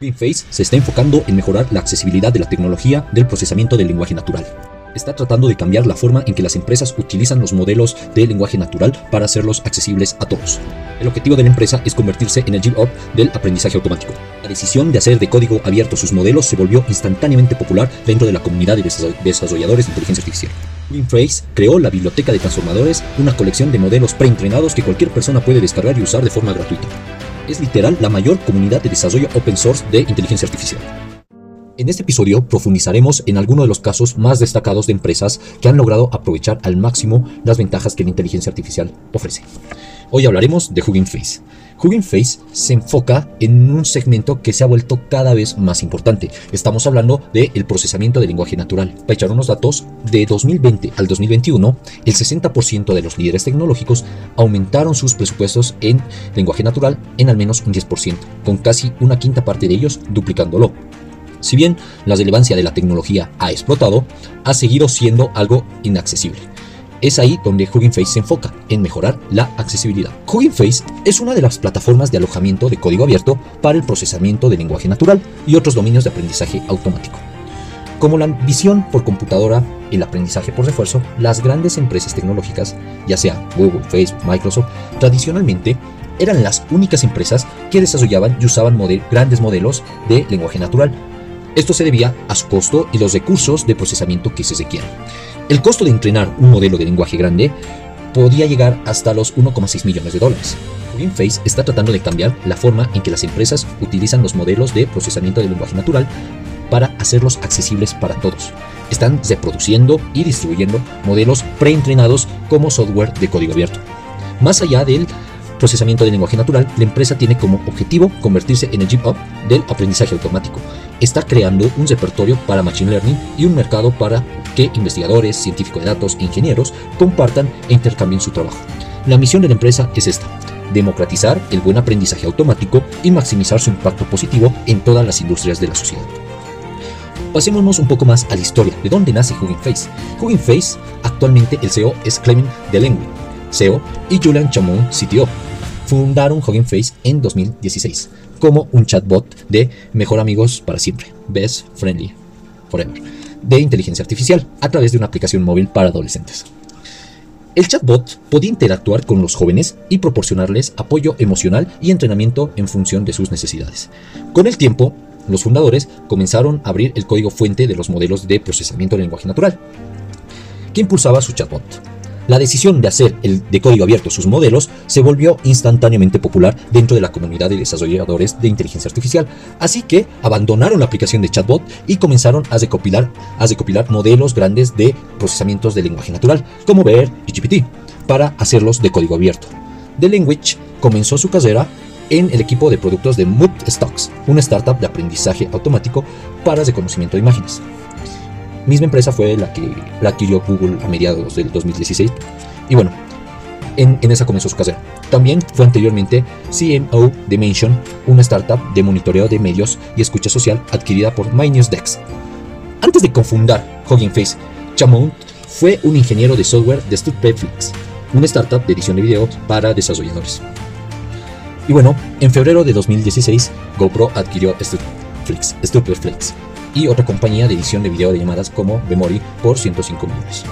Face se está enfocando en mejorar la accesibilidad de la tecnología del procesamiento del lenguaje natural. Está tratando de cambiar la forma en que las empresas utilizan los modelos de lenguaje natural para hacerlos accesibles a todos. El objetivo de la empresa es convertirse en el GitHub del aprendizaje automático. La decisión de hacer de código abierto sus modelos se volvió instantáneamente popular dentro de la comunidad de desarrolladores de inteligencia artificial. Face creó la biblioteca de transformadores, una colección de modelos preentrenados que cualquier persona puede descargar y usar de forma gratuita es literal la mayor comunidad de desarrollo open source de inteligencia artificial. En este episodio profundizaremos en algunos de los casos más destacados de empresas que han logrado aprovechar al máximo las ventajas que la inteligencia artificial ofrece. Hoy hablaremos de Hugging Face. Hugging Face se enfoca en un segmento que se ha vuelto cada vez más importante. Estamos hablando del procesamiento del lenguaje natural. Para echar unos datos, de 2020 al 2021, el 60% de los líderes tecnológicos aumentaron sus presupuestos en lenguaje natural en al menos un 10%, con casi una quinta parte de ellos duplicándolo. Si bien la relevancia de la tecnología ha explotado, ha seguido siendo algo inaccesible. Es ahí donde Hugging Face se enfoca, en mejorar la accesibilidad. Hugging Face es una de las plataformas de alojamiento de código abierto para el procesamiento de lenguaje natural y otros dominios de aprendizaje automático. Como la visión por computadora, el aprendizaje por refuerzo, las grandes empresas tecnológicas, ya sea Google, Facebook, Microsoft, tradicionalmente eran las únicas empresas que desarrollaban y usaban grandes modelos de lenguaje natural. Esto se debía a su costo y los recursos de procesamiento que se requieren. El costo de entrenar un modelo de lenguaje grande podía llegar hasta los 1,6 millones de dólares. Face está tratando de cambiar la forma en que las empresas utilizan los modelos de procesamiento del lenguaje natural para hacerlos accesibles para todos. Están reproduciendo y distribuyendo modelos preentrenados como software de código abierto. Más allá del procesamiento del lenguaje natural, la empresa tiene como objetivo convertirse en el GitHub del aprendizaje automático. Está creando un repertorio para Machine Learning y un mercado para que investigadores, científicos de datos e ingenieros compartan e intercambien su trabajo. La misión de la empresa es esta, democratizar el buen aprendizaje automático y maximizar su impacto positivo en todas las industrias de la sociedad. Pasémonos un poco más a la historia de dónde nace Hugging Face. Hugging Face, actualmente el CEO es Clement Delengue, CEO, y Julian Chamon, CTO. Fundaron Hugging Face en 2016 como un chatbot de mejor amigos para siempre, best friendly forever de inteligencia artificial a través de una aplicación móvil para adolescentes. El chatbot podía interactuar con los jóvenes y proporcionarles apoyo emocional y entrenamiento en función de sus necesidades. Con el tiempo, los fundadores comenzaron a abrir el código fuente de los modelos de procesamiento del lenguaje natural, que impulsaba su chatbot. La decisión de hacer el de código abierto sus modelos se volvió instantáneamente popular dentro de la comunidad de desarrolladores de inteligencia artificial, así que abandonaron la aplicación de chatbot y comenzaron a recopilar, a modelos grandes de procesamientos de lenguaje natural, como ver y GPT, para hacerlos de código abierto. The Language comenzó su carrera en el equipo de productos de Mood Stocks, una startup de aprendizaje automático para reconocimiento de imágenes misma empresa fue la que la adquirió Google a mediados del 2016. Y bueno, en, esa comenzó su carrera. También fue anteriormente CMO de Mention, una startup de monitoreo de medios y escucha social adquirida por MyNewsDex. Antes de confundar Hugging Face, Chamount fue un ingeniero de software de Stupeflix, una startup de edición de video para desarrolladores. Y bueno, en febrero de 2016, GoPro adquirió Stupeflix y otra compañía de edición de video de llamadas como Memory por 105 millones.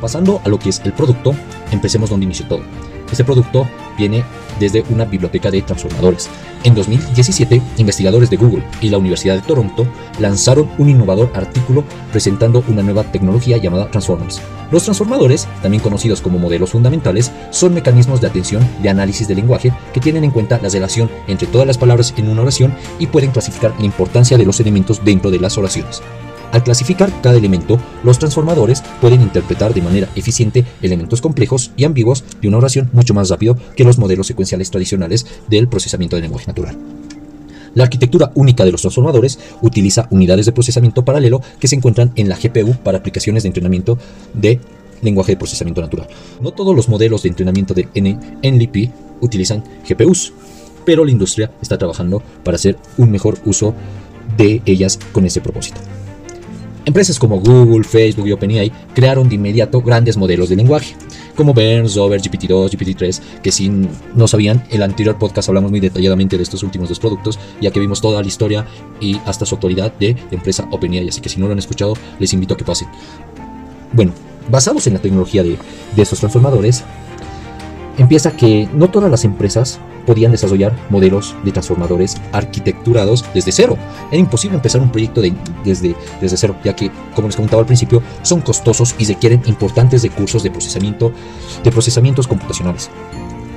Pasando a lo que es el producto, empecemos donde inició todo. Este producto viene desde una biblioteca de transformadores. En 2017, investigadores de Google y la Universidad de Toronto lanzaron un innovador artículo presentando una nueva tecnología llamada Transformers. Los transformadores, también conocidos como modelos fundamentales, son mecanismos de atención de análisis del lenguaje que tienen en cuenta la relación entre todas las palabras en una oración y pueden clasificar la importancia de los elementos dentro de las oraciones. Al clasificar cada elemento, los transformadores pueden interpretar de manera eficiente elementos complejos y ambiguos de una oración mucho más rápido que los modelos secuenciales tradicionales del procesamiento de lenguaje natural. La arquitectura única de los transformadores utiliza unidades de procesamiento paralelo que se encuentran en la GPU para aplicaciones de entrenamiento de lenguaje de procesamiento natural. No todos los modelos de entrenamiento de NLP utilizan GPUs, pero la industria está trabajando para hacer un mejor uso de ellas con ese propósito. Empresas como Google, Facebook y OpenAI crearon de inmediato grandes modelos de lenguaje. como Burns, Over, GPT-2, GPT-3, que si no sabían, el anterior podcast hablamos muy detalladamente de estos últimos dos productos, ya que vimos toda la historia y hasta su autoridad de empresa OpenAI, así que si no lo han escuchado, les invito a que pasen. Bueno, basados en la tecnología de, de estos transformadores, empieza que no todas las empresas podían desarrollar modelos de transformadores arquitecturados desde cero. Era imposible empezar un proyecto desde, desde cero, ya que, como les comentaba al principio, son costosos y requieren importantes recursos de procesamiento de procesamientos computacionales.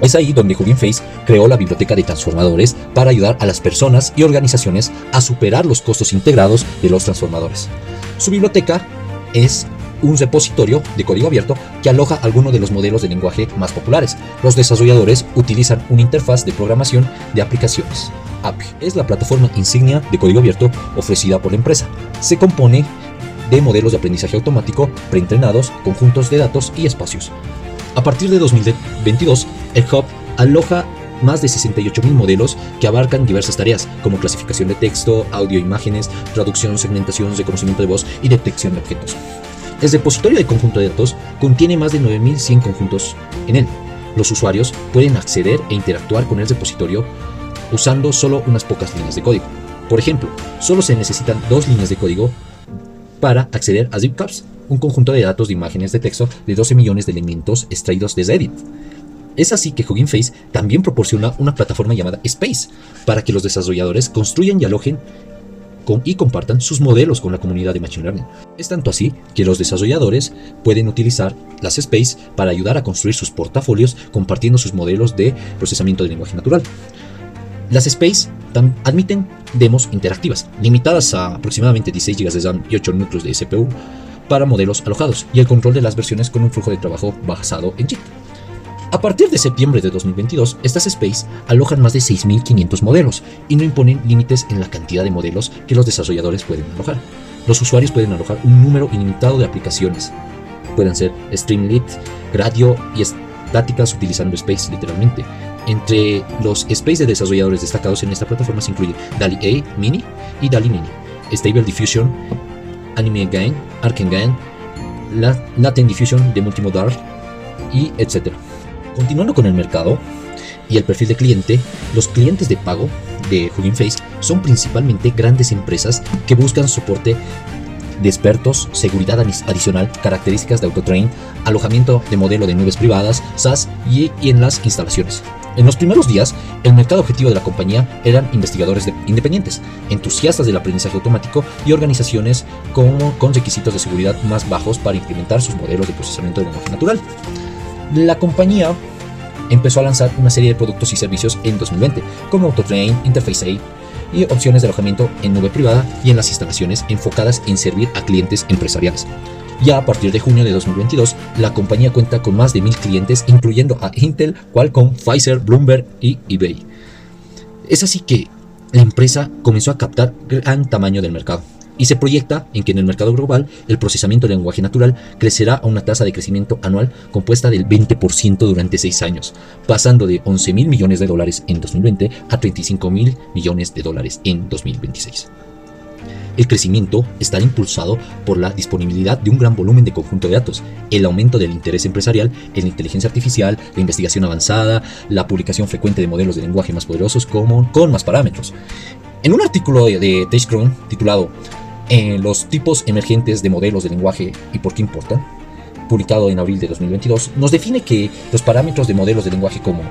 Es ahí donde Hugging Face creó la biblioteca de transformadores para ayudar a las personas y organizaciones a superar los costos integrados de los transformadores. Su biblioteca es un repositorio de código abierto que aloja algunos de los modelos de lenguaje más populares. Los desarrolladores utilizan una interfaz de programación de aplicaciones. API es la plataforma insignia de código abierto ofrecida por la empresa. Se compone de modelos de aprendizaje automático preentrenados, conjuntos de datos y espacios. A partir de 2022, el Hub aloja más de 68.000 modelos que abarcan diversas tareas, como clasificación de texto, audio, imágenes, traducción, segmentación, reconocimiento de voz y detección de objetos. El repositorio de conjunto de datos contiene más de 9.100 conjuntos en él. Los usuarios pueden acceder e interactuar con el repositorio usando solo unas pocas líneas de código. Por ejemplo, solo se necesitan dos líneas de código para acceder a Zipcars, un conjunto de datos de imágenes de texto de 12 millones de elementos extraídos de Reddit. Es así que Hugging Face también proporciona una plataforma llamada Space para que los desarrolladores construyan y alojen y compartan sus modelos con la comunidad de Machine Learning. Es tanto así que los desarrolladores pueden utilizar las Space para ayudar a construir sus portafolios compartiendo sus modelos de procesamiento de lenguaje natural. Las Space admiten demos interactivas, limitadas a aproximadamente 16 GB de RAM y 8 núcleos de CPU para modelos alojados, y el control de las versiones con un flujo de trabajo basado en chip. A partir de septiembre de 2022, estas Space alojan más de 6.500 modelos y no imponen límites en la cantidad de modelos que los desarrolladores pueden alojar. Los usuarios pueden alojar un número ilimitado de aplicaciones. Pueden ser Streamlit, Radio y estáticas utilizando Space literalmente. Entre los Space de desarrolladores destacados en esta plataforma se incluye DALI A Mini y DALI Mini, Stable Diffusion, Anime Game, Arken Latent Diffusion de Multimodal y etc. Continuando con el mercado y el perfil de cliente, los clientes de pago de Hugging Face son principalmente grandes empresas que buscan soporte de expertos, seguridad adicional, características de autotrain, alojamiento de modelo de nubes privadas, SaaS y, en las instalaciones. En los primeros días, el mercado objetivo de la compañía eran investigadores independientes, entusiastas del aprendizaje automático y organizaciones con requisitos de seguridad más bajos para implementar sus modelos de procesamiento de lenguaje natural. La compañía empezó a lanzar una serie de productos y servicios en 2020, como AutoTrain, Interface A y opciones de alojamiento en nube privada y en las instalaciones enfocadas en servir a clientes empresariales. Ya a partir de junio de 2022, la compañía cuenta con más de mil clientes, incluyendo a Intel, Qualcomm, Pfizer, Bloomberg y eBay. Es así que la empresa comenzó a captar gran tamaño del mercado y se proyecta en que en el mercado global el procesamiento del lenguaje natural crecerá a una tasa de crecimiento anual compuesta del 20% durante 6 años, pasando de 11 mil millones de dólares en 2020 a 35 mil millones de dólares en 2026. El crecimiento está impulsado por la disponibilidad de un gran volumen de conjunto de datos, el aumento del interés empresarial en la inteligencia artificial, la investigación avanzada, la publicación frecuente de modelos de lenguaje más poderosos con más parámetros. En un artículo de, de titulado en los tipos emergentes de modelos de lenguaje y por qué importan, publicado en abril de 2022, nos define que los parámetros de modelos de lenguaje como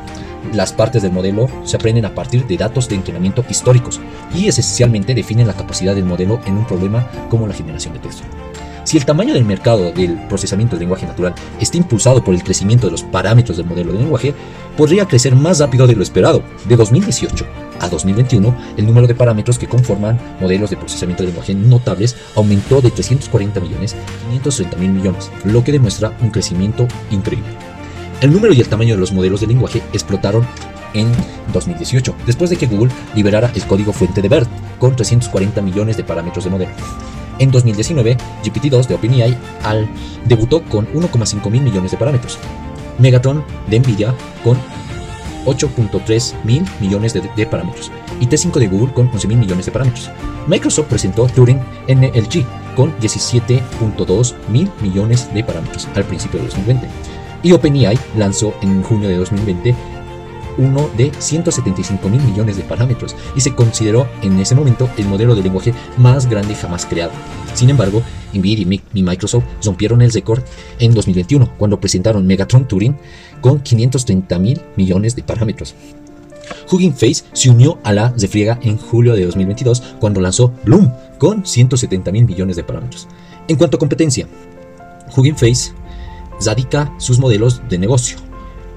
las partes del modelo se aprenden a partir de datos de entrenamiento históricos y esencialmente definen la capacidad del modelo en un problema como la generación de texto. Si el tamaño del mercado del procesamiento del lenguaje natural está impulsado por el crecimiento de los parámetros del modelo de lenguaje, podría crecer más rápido de lo esperado. De 2018 a 2021, el número de parámetros que conforman modelos de procesamiento de lenguaje notables aumentó de 340 millones a 530 mil millones, lo que demuestra un crecimiento increíble. El número y el tamaño de los modelos de lenguaje explotaron en 2018, después de que Google liberara el código fuente de BERT con 340 millones de parámetros de modelo. En 2019, GPT-2 de OpenAI al debutó con 1,5 mil millones de parámetros. Megatron de Nvidia con 8.3 mil millones de, parámetros y T5 de Google con 11 mil millones de parámetros. Microsoft presentó Turing NLG con 17.2 mil millones de parámetros al principio de 2020. Y OpenAI lanzó en junio de 2020 uno de 175 mil millones de parámetros y se consideró en ese momento el modelo de lenguaje más grande jamás creado. Sin embargo, Nvidia y Microsoft rompieron el récord en 2021 cuando presentaron Megatron Turing con 530 mil millones de parámetros. Hugging Face se unió a la refriega en julio de 2022 cuando lanzó Bloom con 170 mil millones de parámetros. En cuanto a competencia, Hugging Face radica sus modelos de negocio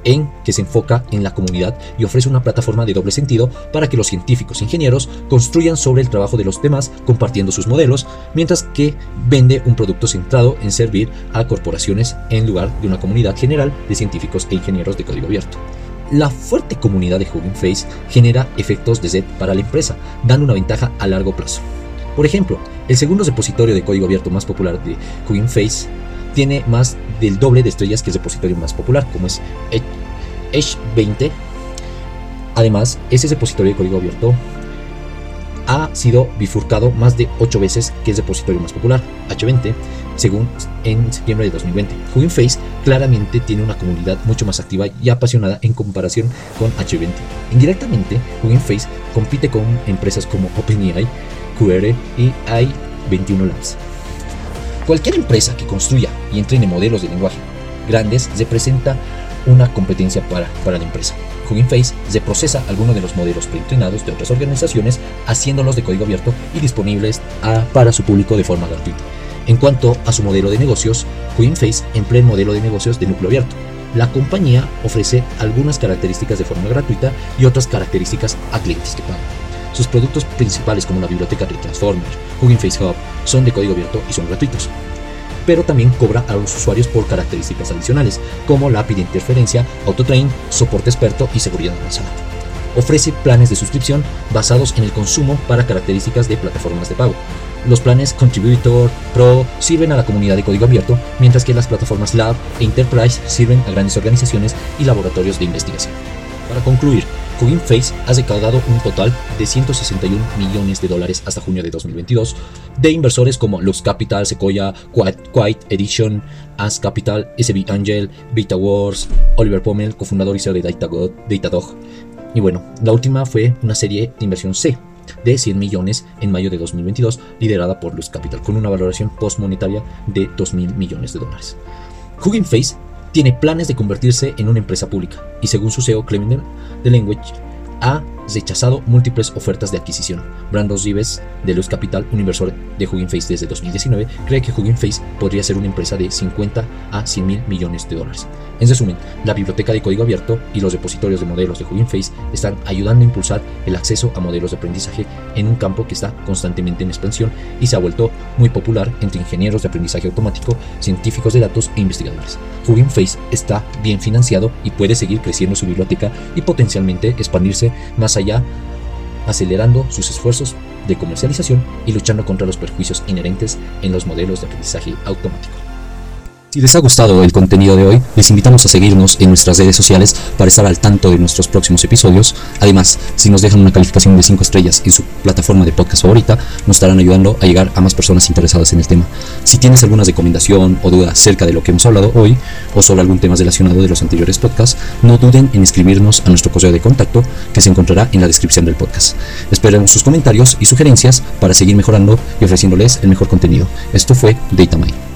en que se enfoca en la comunidad y ofrece una plataforma de doble sentido para que los científicos e ingenieros construyan sobre el trabajo de los demás compartiendo sus modelos, mientras que vende un producto centrado en servir a corporaciones en lugar de una comunidad general de científicos e ingenieros de código abierto. La fuerte comunidad de Hugging Face genera efectos de Z para la empresa, dando una ventaja a largo plazo. Por ejemplo, el segundo repositorio de código abierto más popular de Hugging Face tiene más del doble de estrellas que el repositorio más popular, como es Edge 20. Además, ese repositorio de código abierto ha sido bifurcado más de 8 veces que el repositorio más popular, H20, según en septiembre de 2020. Hugging Face claramente tiene una comunidad mucho más activa y apasionada en comparación con H20. Indirectamente, Hugging Face compite con empresas como OpenAI, QR y i21 Labs. Cualquier empresa que construya y entrene modelos de lenguaje grandes representa una competencia para, para la empresa. Hugging Face reprocesa algunos de los modelos preentrenados de otras organizaciones, haciéndolos de código abierto y disponibles para su público de forma gratuita. En cuanto a su modelo de negocios, Hugging Face emplea el modelo de negocios de núcleo abierto. La compañía ofrece algunas características de forma gratuita y otras características a clientes que pagan. Sus productos principales como la biblioteca de Transformer, Hugging Face Hub, son de código abierto y son gratuitos. Pero también cobra a los usuarios por características adicionales, como la interferencia, autotrain, soporte experto y seguridad avanzada. Ofrece planes de suscripción basados en el consumo para características de plataformas de pago. Los planes Contributor Pro sirven a la comunidad de código abierto, mientras que las plataformas Lab e Enterprise sirven a grandes organizaciones y laboratorios de investigación. Para concluir, Hugging Face ha recaudado un total de 161 millones de dólares hasta junio de 2022 de inversores como Lux Capital, Sequoia, Quiet Edition, As Capital, SB Angel, Beta Wars, Oliver Pommel, cofundador y CEO de Datadog. Y bueno, la última fue una serie de inversión C de 100 millones en mayo de 2022, liderada por Lux Capital, con una valoración postmonetaria de 2 mil millones de dólares. Hugging Face tiene planes de convertirse en una empresa pública y según su CEO Clement de Language ha rechazado múltiples ofertas de adquisición. Brandon Rives, de Luz Capital, un inversor de Hugging Face desde 2019, cree que Hugging Face podría ser una empresa de 50 a 100 mil millones de dólares. En resumen, la biblioteca de código abierto y los repositorios de modelos de Hugging Face están ayudando a impulsar el acceso a modelos de aprendizaje en un campo que está constantemente en expansión y se ha vuelto muy popular entre ingenieros de aprendizaje automático, científicos de datos e investigadores. Hugging Face está bien financiado y puede seguir creciendo su biblioteca y potencialmente expandirse más allá, acelerando sus esfuerzos de comercialización y luchando contra los perjuicios inherentes en los modelos de aprendizaje automático. Si les ha gustado el contenido de hoy, les invitamos a seguirnos en nuestras redes sociales para estar al tanto de nuestros próximos episodios. Además, si nos dejan una calificación de 5 estrellas en su plataforma de podcast favorita, nos estarán ayudando a llegar a más personas interesadas en el tema. Si tienes alguna recomendación o duda acerca de lo que hemos hablado hoy o sobre algún tema relacionado de los anteriores podcasts, no duden en escribirnos a nuestro correo de contacto que se encontrará en la descripción del podcast. Esperemos sus comentarios y sugerencias para seguir mejorando y ofreciéndoles el mejor contenido. Esto fue DataMind.